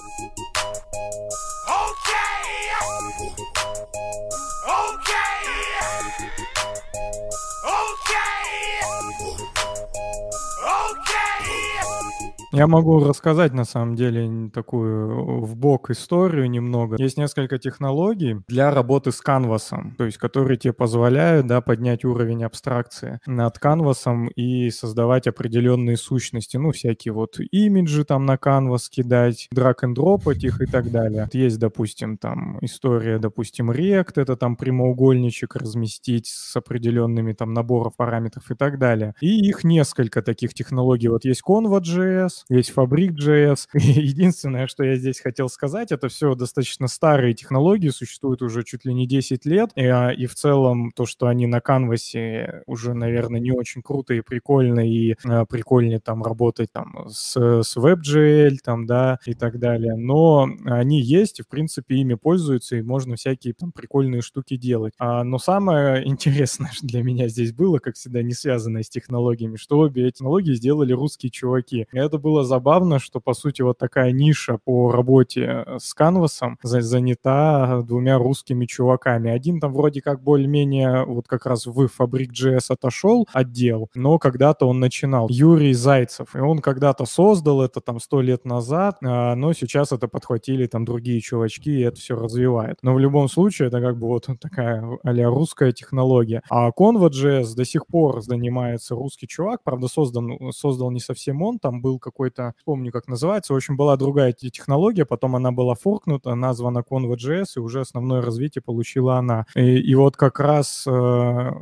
S4: Я могу рассказать, на самом деле, такую в бок историю немного. Есть несколько технологий для работы с канвасом, то есть которые тебе позволяют да, поднять уровень абстракции над канвасом и создавать определенные сущности, ну, всякие вот имиджи там на канвас кидать, драг and дропать их и так далее. Есть, допустим, там история, допустим, Rect, это там прямоугольничек разместить с определенными там наборов параметров и так далее. И их несколько таких технологий. Вот есть Konva.js, есть Fabric.js. Единственное, что я здесь хотел сказать, это все достаточно старые технологии, существуют уже чуть ли не 10 лет, и, а, и в целом то, что они на канвасе уже, наверное, не очень круто и прикольно, и а, прикольнее там работать там с, с WebGL, там, да, и так далее. Но они есть, и, в принципе, ими пользуются, и можно всякие там прикольные штуки делать. А, но самое интересное для меня здесь было, как всегда, не связанное с технологиями, что обе технологии сделали русские чуваки. Это было забавно, что, по сути, вот такая ниша по работе с канвасом занята двумя русскими чуваками. Один там вроде как более-менее вот как раз в Fabric.js отошел отдел, но когда-то он начинал. Юрий Зайцев. И он когда-то создал это там сто лет назад, но сейчас это подхватили там другие чувачки, и это все развивает. Но в любом случае это как бы вот такая а русская технология. А Convo.js до сих пор занимается русский чувак, правда, создан, создал не совсем он, там был какой-то, помню, как называется, в общем, была другая технология, потом она была форкнута, названа Convo.js, и уже основное развитие получила она. И, и вот как раз э,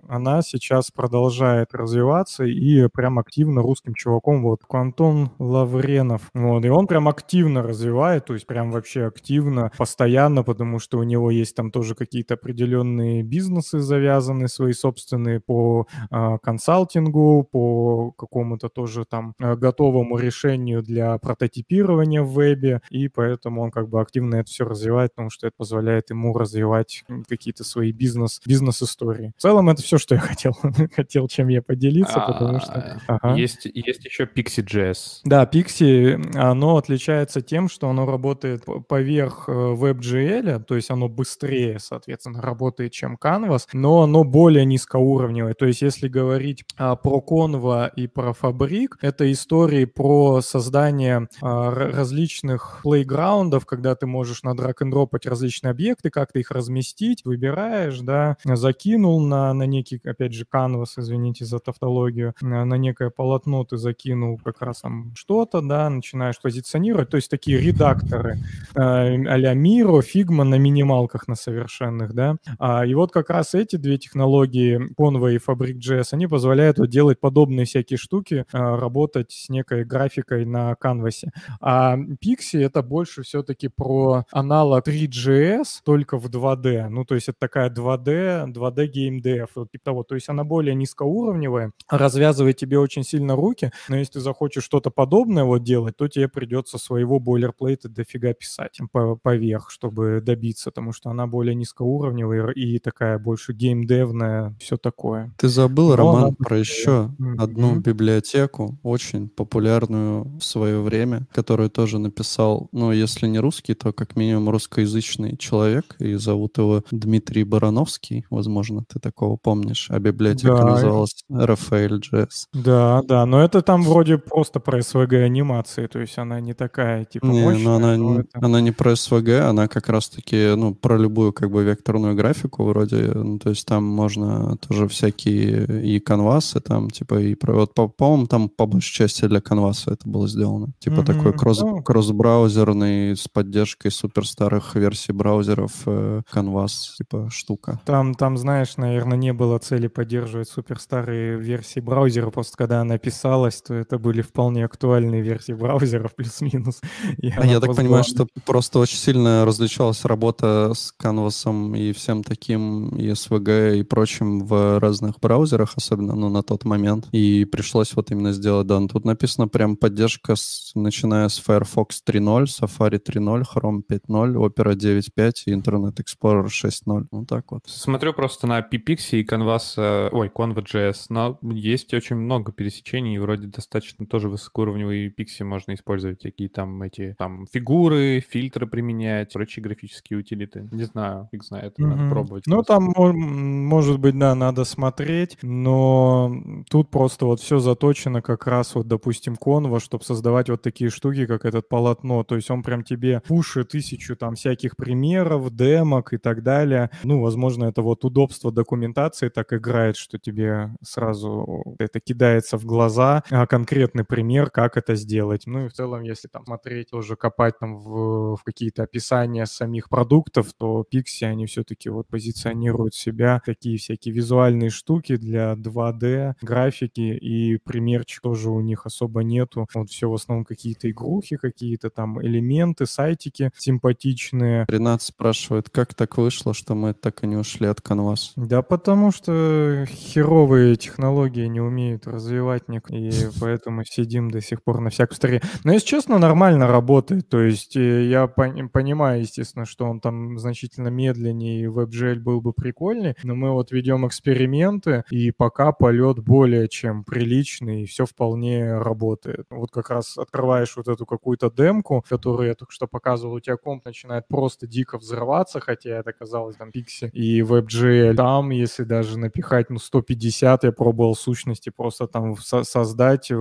S4: она сейчас продолжает развиваться и прям активно русским чуваком, вот, Антон Лавренов, вот, и он прям активно развивает, то есть прям вообще активно, постоянно, потому что у него есть там тоже какие-то определенные бизнесы завязаны, свои собственные по э, консалтингу, по какому-то тоже там э, готовому решению для прототипирования в вебе, и поэтому он как бы активно это все развивает, потому что это позволяет ему развивать какие-то свои бизнес, бизнес-истории. В целом это все, что я хотел, хотел чем я поделиться, потому что...
S3: А, ага. Есть, есть еще Pixie.js.
S4: Да, Pixie, оно отличается тем, что оно работает поверх WebGL, э, то есть оно быстрее, соответственно, работает, чем Canvas, но оно более низкоуровневое. То есть если говорить а, про Convo и про Fabric, это истории про создание а, различных плейграундов, когда ты можешь на драг н различные объекты, как-то их разместить, выбираешь, да, закинул на, на некий, опять же, canvas, извините за тавтологию, на, некое полотно ты закинул как раз там что-то, да, начинаешь позиционировать, то есть такие редакторы э, а-ля Miro, Figma на минималках на совершенных, да, а, и вот как раз эти две технологии, Convo и Fabric.js, они позволяют вот делать подобные всякие штуки, а, работать с некой графикой на канвасе. А Pixie это больше все-таки про аналог 3GS, только в 2D. Ну, то есть это такая 2D, 2D Game Dev, вот типа того. То есть она более низкоуровневая, развязывает тебе очень сильно руки, но если ты захочешь что-то подобное вот делать, то тебе придется своего бойлерплейта дофига писать по поверх, чтобы добиться, потому что она более низкоуровневая и такая больше геймдевная, все такое.
S2: Ты забыл, но Роман, она... про еще mm-hmm. одну библиотеку, очень популярную в свое время, которую тоже написал, ну, если не русский, то как минимум русскоязычный человек, и зовут его Дмитрий Барановский, возможно, ты такого помнишь, а библиотека да. называлась Rafael.js.
S4: Да, да, но это там вроде просто про SVG анимации, то есть она не такая, типа,
S2: не,
S4: мощная.
S2: Но она, но это... она не про SVG, она как раз-таки, ну, про любую, как бы, векторную графику вроде, ну, то есть там можно тоже всякие и канвасы там, типа, и про... Вот, по-моему, там по большей части для канваса это было сделано. Типа mm-hmm. такой кросс, oh. кросс-браузерный с поддержкой супер старых версий браузеров э, Canvas, типа штука.
S4: Там, там, знаешь, наверное, не было цели поддерживать супер старые версии браузера, просто когда она писалась, то это были вполне актуальные версии браузеров, плюс-минус.
S2: А я так понимаю, что просто очень сильно различалась работа с Canvas и всем таким, и SVG, и прочим в разных браузерах, особенно ну, на тот момент. И пришлось вот именно сделать, да, ну, тут написано прям поддержка, с, начиная с Firefox 3.0, Safari 3.0, Chrome 5.0, Opera 9.5 и Internet Explorer 6.0. Вот так вот.
S3: Смотрю просто на PPixie и Canvas, э, ой, Convo.js, но есть очень много пересечений, и вроде достаточно тоже высокоуровневые Pixie можно использовать, какие там эти там фигуры, фильтры применять, прочие графические утилиты. Не знаю, фиг знает, mm-hmm. надо пробовать.
S4: Ну, там, может быть, да, надо смотреть, но тут просто вот все заточено как раз вот, допустим, Convo, чтобы создавать вот такие штуки, как этот полотно. То есть он прям тебе пушит тысячу там всяких примеров, демок и так далее. Ну, возможно, это вот удобство документации так играет, что тебе сразу это кидается в глаза, а конкретный пример, как это сделать. Ну и в целом, если там смотреть, тоже копать там в, в какие-то описания самих продуктов, то Pixie, они все-таки вот позиционируют себя, такие всякие визуальные штуки для 2D графики, и примерчик тоже у них особо нету что вот все в основном какие-то игрухи, какие-то там элементы, сайтики симпатичные.
S2: Ренат спрашивает, как так вышло, что мы так и не ушли от Canvas?
S4: Да потому что херовые технологии не умеют развивать ник, и поэтому сидим до сих пор на всякой стороне. Но, если честно, нормально работает. То есть э, я пон- понимаю, естественно, что он там значительно медленнее, и WebGL был бы прикольный, но мы вот ведем эксперименты, и пока полет более чем приличный, и все вполне работает. Вот как раз открываешь вот эту какую-то демку, которую я только что показывал, у тебя комп начинает просто дико взрываться, хотя это казалось там пикси и WebGL. Там, если даже напихать, ну, 150, я пробовал сущности просто там со- создать в,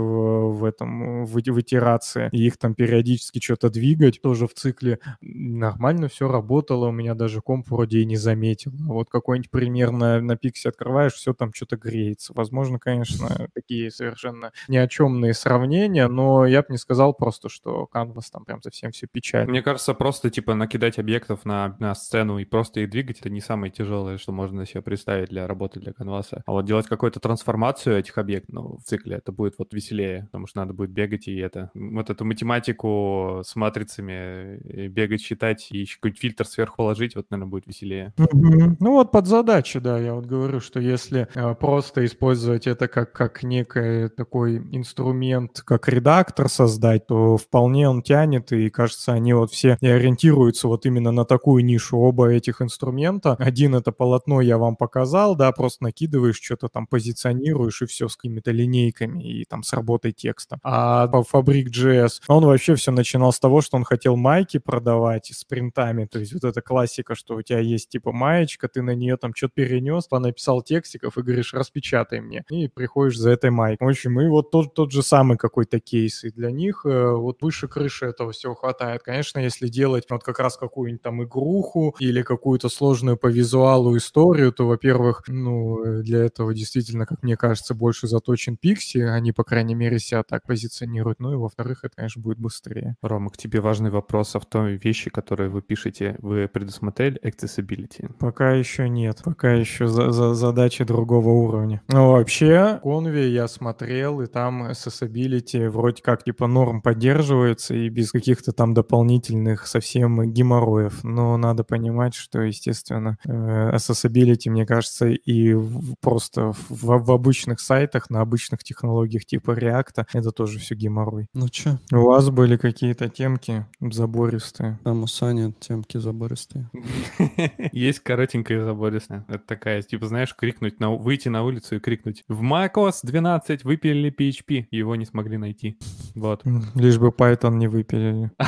S4: в этом, в, в итерации, и их там периодически что-то двигать, тоже в цикле. Нормально все работало, у меня даже комп вроде и не заметил. А вот какой-нибудь пример на, на пиксе открываешь, все там что-то греется. Возможно, конечно, такие совершенно ни о чемные сравнения, но я бы не сказал просто, что Canvas там прям совсем все печально.
S3: Мне кажется, просто типа накидать объектов на, на сцену и просто их двигать, это не самое тяжелое, что можно себе представить для работы для канваса. А вот делать какую-то трансформацию этих объектов, ну, в цикле, это будет вот веселее, потому что надо будет бегать и это, вот эту математику с матрицами э, бегать, считать и еще какой-нибудь фильтр сверху положить, вот, наверное, будет веселее.
S4: Ну вот под задачи, да, я вот говорю, что если э, просто использовать это как, как некий такой инструмент, как редактор создать, то вполне он тянет, и кажется, они вот все и ориентируются вот именно на такую нишу, оба этих инструмента. Один это полотно я вам показал, да, просто накидываешь, что-то там позиционируешь, и все с какими-то линейками и там с работой текста. А по Fabric.js он вообще все начинал с того, что он хотел майки продавать с принтами, то есть вот эта классика, что у тебя есть типа маечка, ты на нее там что-то перенес, понаписал текстиков и говоришь, распечатай мне, и приходишь за этой майкой. В общем, и вот тот, тот же самый какой-то кейс, и для них э, вот выше крыши этого всего хватает. Конечно, если делать вот как раз какую-нибудь там игруху или какую-то сложную по визуалу историю, то, во-первых, ну, э, для этого действительно, как мне кажется, больше заточен Пикси, они, по крайней мере, себя так позиционируют. Ну и, во-вторых, это, конечно, будет быстрее.
S3: Рома, к тебе важный вопрос а в той вещи, которые вы пишете. Вы предусмотрели accessibility?
S4: Пока еще нет. Пока еще за, за задачи другого уровня. Ну, вообще, в Конве я смотрел, и там accessibility вроде как типа норм поддерживается и без каких-то там дополнительных совсем геморроев. Но надо понимать, что, естественно, э, accessibility, мне кажется, и просто в, в обычных сайтах, на обычных технологиях типа React, это тоже все геморрой.
S2: Ну чё,
S4: У вас были какие-то темки забористые?
S2: там у Сани темки забористые.
S3: Есть коротенькая забористая. Это такая, типа, знаешь, крикнуть, на, выйти на улицу и крикнуть «В macOS 12 выпилили PHP». Его не смогли найти идти.
S4: Вот. Лишь бы Python не выпилили.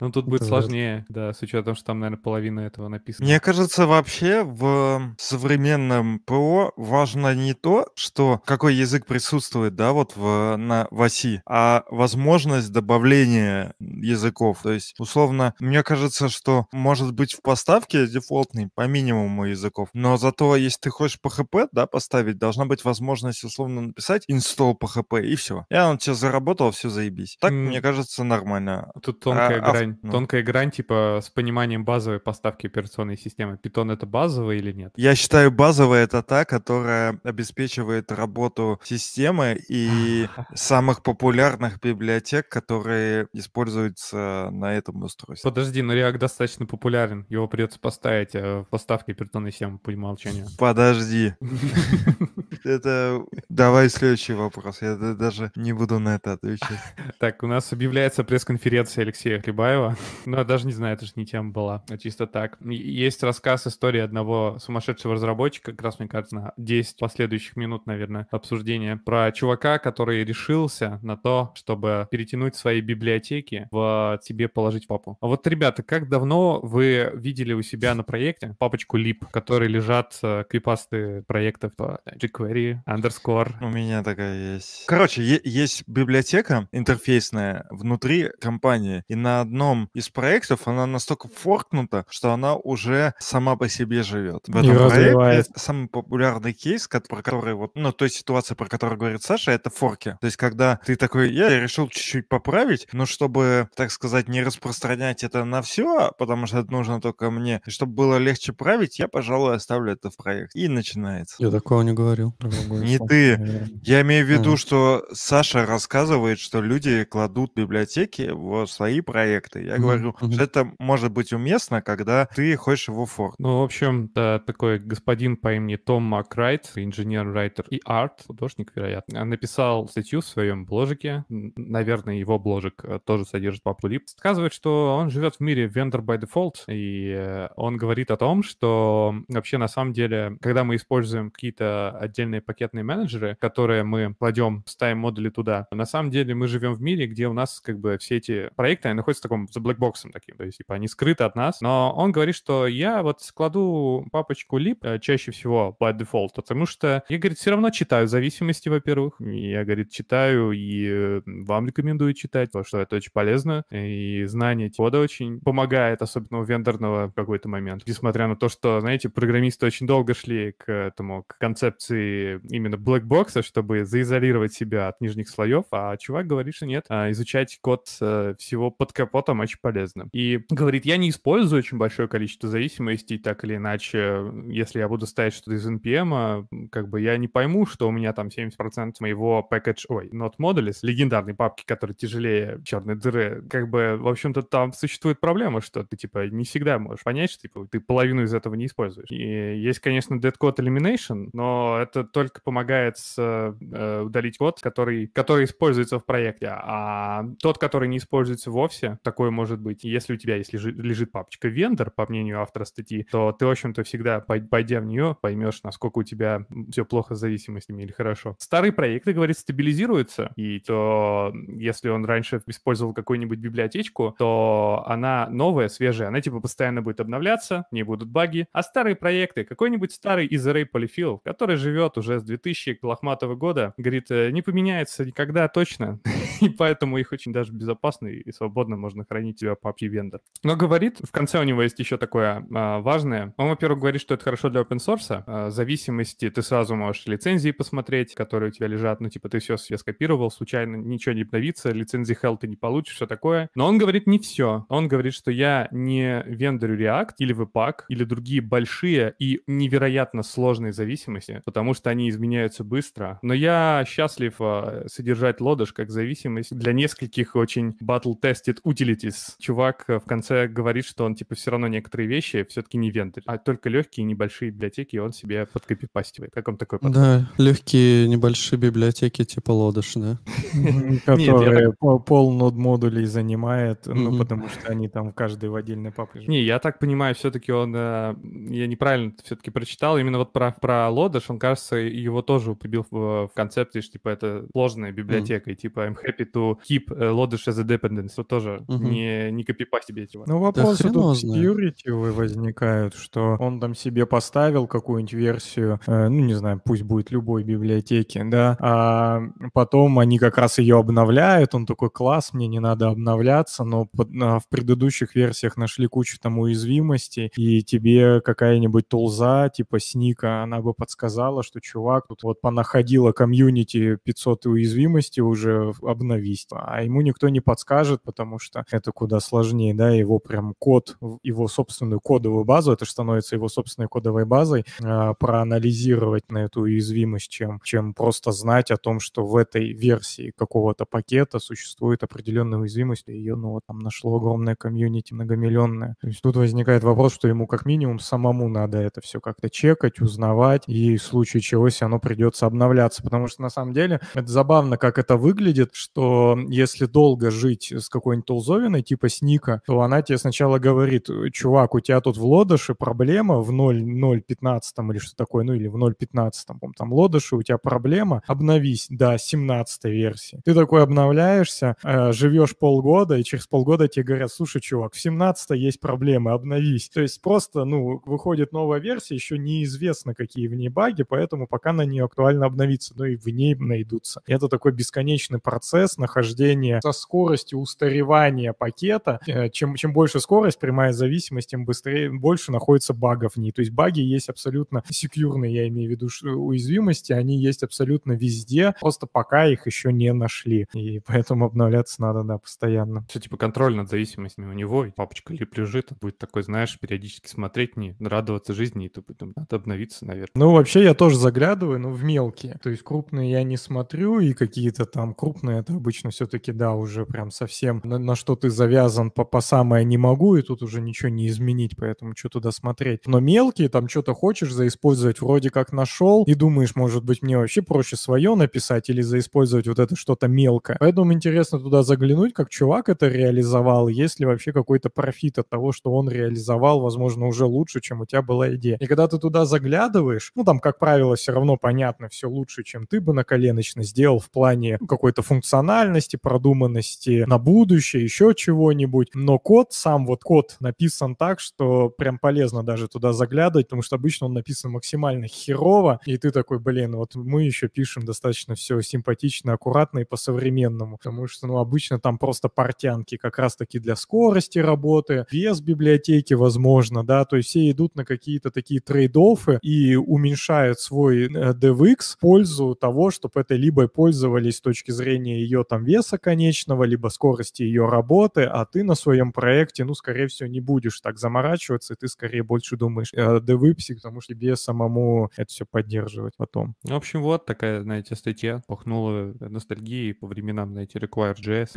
S3: Ну, тут будет сложнее, да, с учетом, что там, наверное, половина этого написано.
S1: Мне кажется, вообще в современном ПО важно не то, что какой язык присутствует, да, вот в, на, в оси, а возможность добавления языков. То есть, условно, мне кажется, что может быть в поставке дефолтный по минимуму языков, но зато если ты хочешь PHP, да, поставить, должна быть возможность условно написать install PHP и все. И он тебе заработал, все заебись. Так,
S3: М.
S1: мне кажется, нормально.
S3: Тут тонкая
S1: А, а
S3: грань.
S1: ну.
S3: Тонкая грань, типа, с пониманием базовой поставки операционной системы. Питон это базовый или нет?
S1: Я считаю, базовая это та, которая обеспечивает работу системы и самых популярных библиотек, которые используются на этом устройстве.
S3: Подожди, но React достаточно популярен. Его придется поставить э, в поставке операционной системы по умолчанию.
S1: Подожди. Это давай следующий вопрос. Я даже не буду на это отвечать.
S3: Так, у нас объявляется пресс-конференция Алексея Хлебаева. Ну, я даже не знаю, это же не тема была, а чисто так. Есть рассказ истории одного сумасшедшего разработчика, как раз, мне кажется, на 10 последующих минут, наверное, обсуждения, про чувака, который решился на то, чтобы перетянуть свои библиотеки в тебе положить папу. А вот, ребята, как давно вы видели у себя на проекте папочку lib, в которой лежат э, крипасты проектов по jQuery, underscore,
S1: У меня такая есть. Короче, есть библиотека интерфейсная внутри компании, и на одном из проектов она настолько форкнута, что она уже сама по себе живет. В этом проекте самый популярный кейс, про который вот, ну, той ситуации, про которую говорит Саша, это форки. То есть, когда ты такой, я решил чуть-чуть поправить, но чтобы, так сказать, не распространять это на все, потому что это нужно только мне, и чтобы было легче править, я, пожалуй, оставлю это в проект. И начинается.
S2: Я такого не говорил.
S1: Не ты. Я имею в виду, что Саша Кода рассказывает, что люди кладут библиотеки в свои проекты. Я mm-hmm. говорю, что это может быть уместно, когда ты хочешь его форк.
S3: Ну, в общем, да, такой господин по имени Том Макрайт, инженер-райтер и арт, художник, вероятно, написал статью в своем бложике. Наверное, его бложик э, тоже содержит папу Лип. Сказывает, что он живет в мире vendor by default, и э, он говорит о том, что вообще на самом деле, когда мы используем какие-то отдельные пакетные менеджеры, которые мы кладем, ставим модули туда, на самом деле мы живем в мире, где у нас как бы все эти проекты, они находятся в таком за блэкбоксом таким, то есть типа они скрыты от нас, но он говорит, что я вот складу папочку lib э, чаще всего by default, потому что я, говорит, все равно читаю зависимости, во-первых, я, говорит, читаю и э, вам рекомендую читать, потому что это очень полезно, и знание кода очень помогает, особенно у вендорного в какой-то момент, несмотря на то, что, знаете, программисты очень долго шли к этому, к концепции именно блэкбокса, чтобы заизолировать себя от нижних слоев, а чувак говорит, что нет, а изучать код э, всего под капотом очень полезно. И говорит, я не использую очень большое количество зависимостей, так или иначе, если я буду ставить что-то из NPM, как бы я не пойму, что у меня там 70% моего package, ой, not modules, легендарной папки, которая тяжелее черной дыры, как бы, в общем-то, там существует проблема, что ты, типа, не всегда можешь понять, что, типа, ты половину из этого не используешь. И есть, конечно, dead code elimination, но это только помогает с, э, удалить код, который, который используется в проекте, а тот, который не используется вовсе, такое может быть. Если у тебя есть лежит, лежит папочка вендор, по мнению автора статьи, то ты, в общем-то, всегда, пойдя в нее, поймешь, насколько у тебя все плохо с зависимостями или хорошо. Старые проекты, говорит, стабилизируются, и то, если он раньше использовал какую-нибудь библиотечку, то она новая, свежая, она типа постоянно будет обновляться, не будут баги. А старые проекты, какой-нибудь старый из Array Polyfill, который живет уже с 2000 лохматого года, говорит, э, не поменяется никогда точно, и поэтому их очень даже безопасно и свободно можно хранить себя по API вендор. Но говорит, в конце у него есть еще такое а, важное. Он, во-первых, говорит, что это хорошо для open source. А, зависимости ты сразу можешь лицензии посмотреть, которые у тебя лежат. Ну, типа, ты все себе скопировал, случайно ничего не обновится, лицензии hell ты не получишь, все такое. Но он говорит не все. Он говорит, что я не вендорю React или Webpack или другие большие и невероятно сложные зависимости, потому что они изменяются быстро. Но я счастлив а, содержать лодыш как зависимость для нескольких очень battle-tested utilities. Чувак в конце говорит, что он, типа, все равно некоторые вещи все-таки не вендор, а только легкие небольшие библиотеки он себе подкопипастивает. Как он такой подход?
S2: Да, легкие небольшие библиотеки типа лодыш, да.
S4: Которые пол нод модулей занимает, ну, потому что они там каждый в отдельной папке.
S3: Не, я так понимаю, все-таки он, э, я неправильно все-таки прочитал, именно вот про, про лодыш, он, кажется, его тоже употребил в, в концепции, что, типа, это сложная библиотека, и, типа, I'm happy to keep Lodash as a dependence. Это тоже не, не копипасть себе эти.
S4: Ну, вопросы да тут security возникают, что он там себе поставил какую-нибудь версию, э, ну, не знаю, пусть будет любой библиотеки, да, а потом они как раз ее обновляют, он такой, класс, мне не надо обновляться, но под, а, в предыдущих версиях нашли кучу там уязвимостей, и тебе какая-нибудь тулза, типа сника, она бы подсказала, что, чувак, тут вот понаходила комьюнити 500 уязвимостей уже обновись, а ему никто не подскажет, потому что это куда сложнее, да, его прям код, его собственную кодовую базу, это становится его собственной кодовой базой, э, проанализировать на эту уязвимость, чем, чем просто знать о том, что в этой версии какого-то пакета существует определенная уязвимость, и ее, ну, вот там нашло огромное комьюнити, многомиллионное. То есть тут возникает вопрос, что ему как минимум самому надо это все как-то чекать, узнавать, и в случае чего, если оно придется обновляться, потому что на самом деле это забавно, как это выглядит, что если долго жить с какой-нибудь тулзовиной, типа сника, то она тебе сначала говорит, чувак, у тебя тут в лодыше проблема в 0.0.15 или что такое, ну или в 0.15, там лодыше, у тебя проблема, обновись до 17 версии. Ты такой обновляешься, э, живешь полгода, и через полгода тебе говорят, слушай, чувак, в 17 есть проблемы, обновись. То есть просто, ну, выходит новая версия, еще неизвестно, какие в ней баги, поэтому пока на нее актуально обновиться, но и в ней найдутся. И это такой бесконечный процесс нахождения со скоростью устаревания пакета. Э, чем, чем больше скорость, прямая зависимость, тем быстрее, больше находится багов в ней. То есть баги есть абсолютно секьюрные, я имею в виду уязвимости, они есть абсолютно везде, просто пока их еще не нашли. И поэтому обновляться надо, да, постоянно.
S3: Все, типа, контроль над зависимостями у него, и папочка лип лежит, будет такой, знаешь, периодически смотреть, не радоваться жизни, и то потом надо обновиться, наверное.
S4: Ну, вообще, я тоже заглядываю, но в мелкие. То есть крупные я не смотрю, и какие какие-то там крупные, это обычно все-таки, да, уже прям совсем на, на что ты завязан по, по самое не могу, и тут уже ничего не изменить, поэтому что туда смотреть. Но мелкие, там что-то хочешь заиспользовать, вроде как нашел, и думаешь, может быть, мне вообще проще свое написать или заиспользовать вот это что-то мелкое. Поэтому интересно туда заглянуть, как чувак это реализовал, есть ли вообще какой-то профит от того, что он реализовал, возможно, уже лучше, чем у тебя была идея. И когда ты туда заглядываешь, ну, там, как правило, все равно понятно все лучше, чем ты бы на коленочно сделал в плане ну, какой-то функциональности, продуманности на будущее, еще чего-нибудь. Но код, сам вот код написан так, что прям полезно даже туда заглядывать, потому что обычно он написан максимально херово, и ты такой, блин, вот мы еще пишем достаточно все симпатично, аккуратно и по-современному, потому что, ну, обычно там просто портянки как раз-таки для скорости работы, без библиотеки, возможно, да, то есть все идут на какие-то такие трейд-оффы и уменьшают свой э, DevX в пользу того, чтобы этой либо пользовались точки зрения ее там веса конечного, либо скорости ее работы, а ты на своем проекте, ну, скорее всего, не будешь так заморачиваться, и ты скорее больше думаешь о DevX, потому что тебе самому это все поддерживать потом.
S3: В общем, вот такая, знаете, статья пахнула ностальгией по временам, знаете, Require.js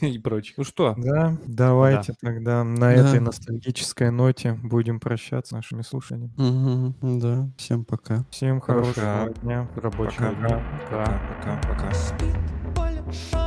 S3: и прочее. Ну что?
S4: Да, давайте да. тогда на да. этой ностальгической ноте будем прощаться с нашими слушаниями.
S2: Угу, да, всем пока.
S4: Всем хорошего пока. дня,
S3: рабочего
S1: пока.
S3: дня.
S1: Пока, пока, пока. пока. Show